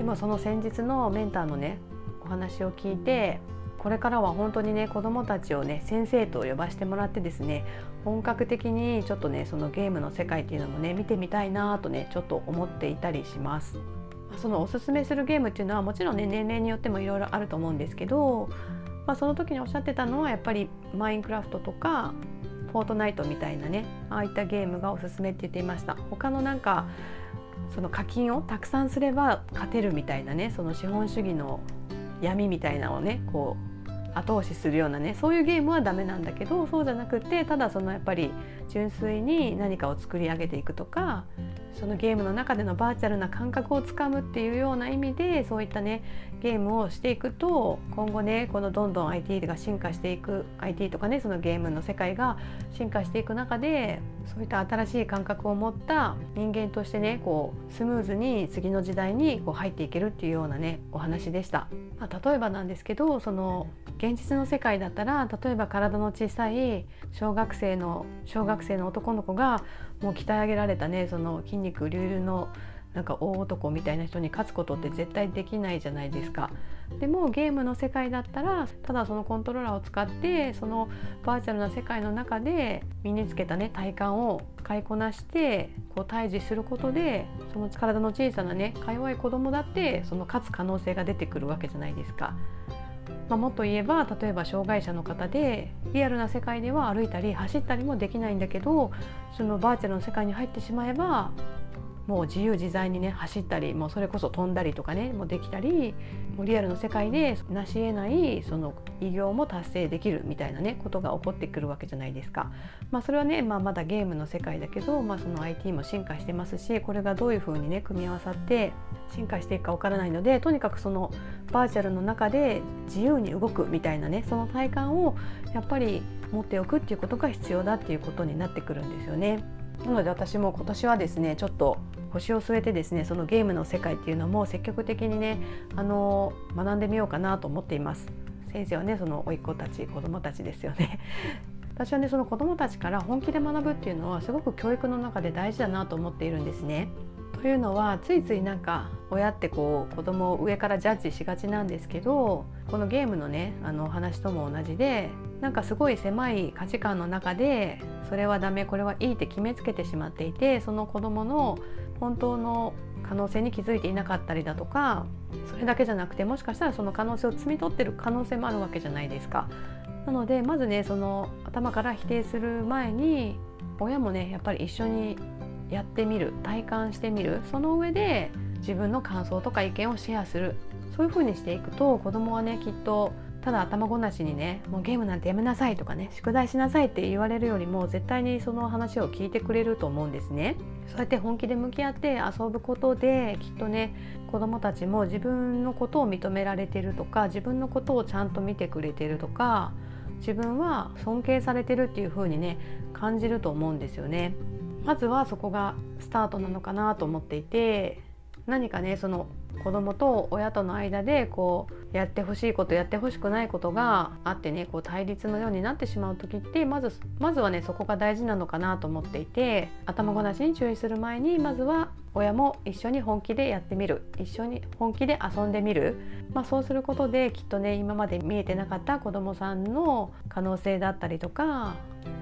でもその先日のメンターのねお話を聞いてこれからは本当にね子どもたちをね先生と呼ばせてもらってですね本格的にちょっとねそのゲームの世界っていうのもね見てみたいなとねちょっと思っていたりします。そのおすすめするゲームっていうのはもちろんね年齢によってもいろいろあると思うんですけど、まあ、その時におっしゃってたのはやっぱりマインクラフトとかフォートナイトみたいなねああいったゲームがおすすめって言っていました他のなんかその課金をたくさんすれば勝てるみたいなねその資本主義の闇みたいなのをねこう後押しするようなねそういうゲームはダメなんだけどそうじゃなくてただそのやっぱり純粋に何かを作り上げていくとかそのゲームの中でのバーチャルな感覚をつかむっていうような意味でそういったねゲームをしていくと今後ねこのどんどん IT が進化していく IT とかねそのゲームの世界が進化していく中でそういった新しい感覚を持った人間としてねこうスムーズに次の時代にこう入っていけるっていうようなねお話でした。まあ、例えばなんですけどその現実の世界だったら例えば体の小さい小学生の小学生の男の子がもう鍛え上げられたねその筋肉隆々のなんか大男みたいな人に勝つことって絶対できないじゃないですか。でもゲームの世界だったらただそのコントローラーを使ってそのバーチャルな世界の中で身につけたね体感を使いこなしてこう対峙することでその体の小さなねか弱い子供だってその勝つ可能性が出てくるわけじゃないですか。まあ、もっと言えば例えば障害者の方でリアルな世界では歩いたり走ったりもできないんだけどそのバーチャルの世界に入ってしまえばもう自由自在にね走ったりもうそれこそ飛んだりとかねもうできたりもうリアルの世界で成し得ないその偉業も達成できるみたいなねことが起こってくるわけじゃないですか。まあ、それはね、まあ、まだゲームの世界だけど、まあ、その IT も進化してますしこれがどういうふうにね組み合わさって進化していくかわからないのでとにかくそのバーチャルの中で自由に動くみたいなねその体感をやっぱり持っておくっていうことが必要だっていうことになってくるんですよね。なので私も今年はですねちょっと腰を据えてですねそのゲームの世界っていうのも積極的にねあの学んでみようかなと思っています。先生はねその甥っ子たち子供たちですよね。私はねその子供たちから本気で学ぶっていうのはすごく教育の中で大事だなと思っているんですね。というのはついついなんか親ってこう子供を上からジャッジしがちなんですけどこのゲームのねあの話とも同じでなんかすごい狭い価値観の中でそれはダメこれはいいって決めつけてしまっていてその子供の本当の可能性に気づいていなかったりだとかそれだけじゃなくてもしかしたらその可能性を摘み取ってる可能性もあるわけじゃないですか。なのでまずねその頭から否定する前に親もねやっぱり一緒にやってみる体感してみるその上で自分の感想とか意見をシェアするそういう風にしていくと子供はねきっとただ頭ごなしにねもうゲームなんてやめなさいとかね宿題しなさいって言われるよりも絶対にその話を聞いてくれると思うんですね。そうやって本気で向き合って遊ぶことできっとね子どもたちも自分のことを認められてるとか自分のことをちゃんと見てくれてるとか自分は尊敬されてるっていう風にね感じると思うんですよね。まずはそこがスタートなのかなと思っていて何かねその子供と親との間でこうやってほしいことやってほしくないことがあってねこう対立のようになってしまう時ってまずまずはねそこが大事なのかなと思っていて頭ごなしに注意する前にまずは親も一緒に本気でやってみる。一緒に本気で遊んでみる、まあ、そうすることできっとね今まで見えてなかった子どもさんの可能性だったりとか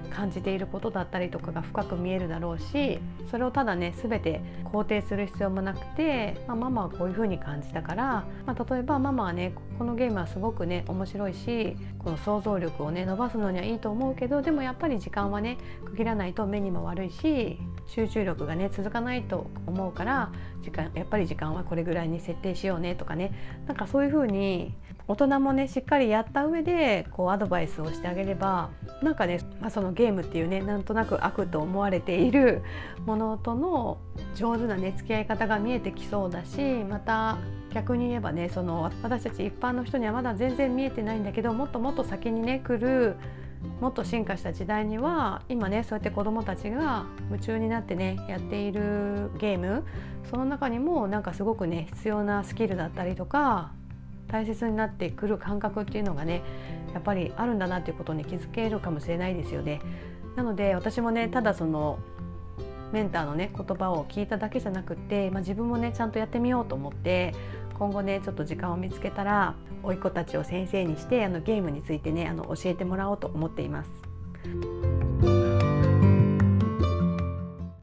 感じていることだったりとかが深く見えるだろうしそれをただね全て肯定する必要もなくて、まあ、ママはこういう風に感じたから、まあ、例えばママはねこのゲームはすごくね面白いしこの想像力をね伸ばすのにはいいと思うけどでもやっぱり時間はね区切らないと目にも悪いし集中力がね続かないと思うから時間やっぱり時間はこれぐらいに設定しようねとかねなんかそういう風に大人もねしっかりやった上でこうアドバイスをしてあげればなんかね、まあ、そのゲームっていうねなんとなく悪と思われている ものとの上手なね付き合い方が見えてきそうだしまた逆に言えばねその私たち一般の人にはまだ全然見えてないんだけどもっともっと先にね来るもっと進化した時代には今ねそうやって子どもたちが夢中になってねやっているゲームその中にもなんかすごくね必要なスキルだったりとか大切になってくる感覚っていうのがねやっぱりあるんだなっていうことに気づけるかもしれないですよね。なので私もねただそのメンターのね言葉を聞いただけじゃなくって、まあ、自分もねちゃんとやってみようと思って今後ねちょっと時間を見つけたら甥っ子たちを先生にしてあのゲームについてねあの教えてもらおうと思っています。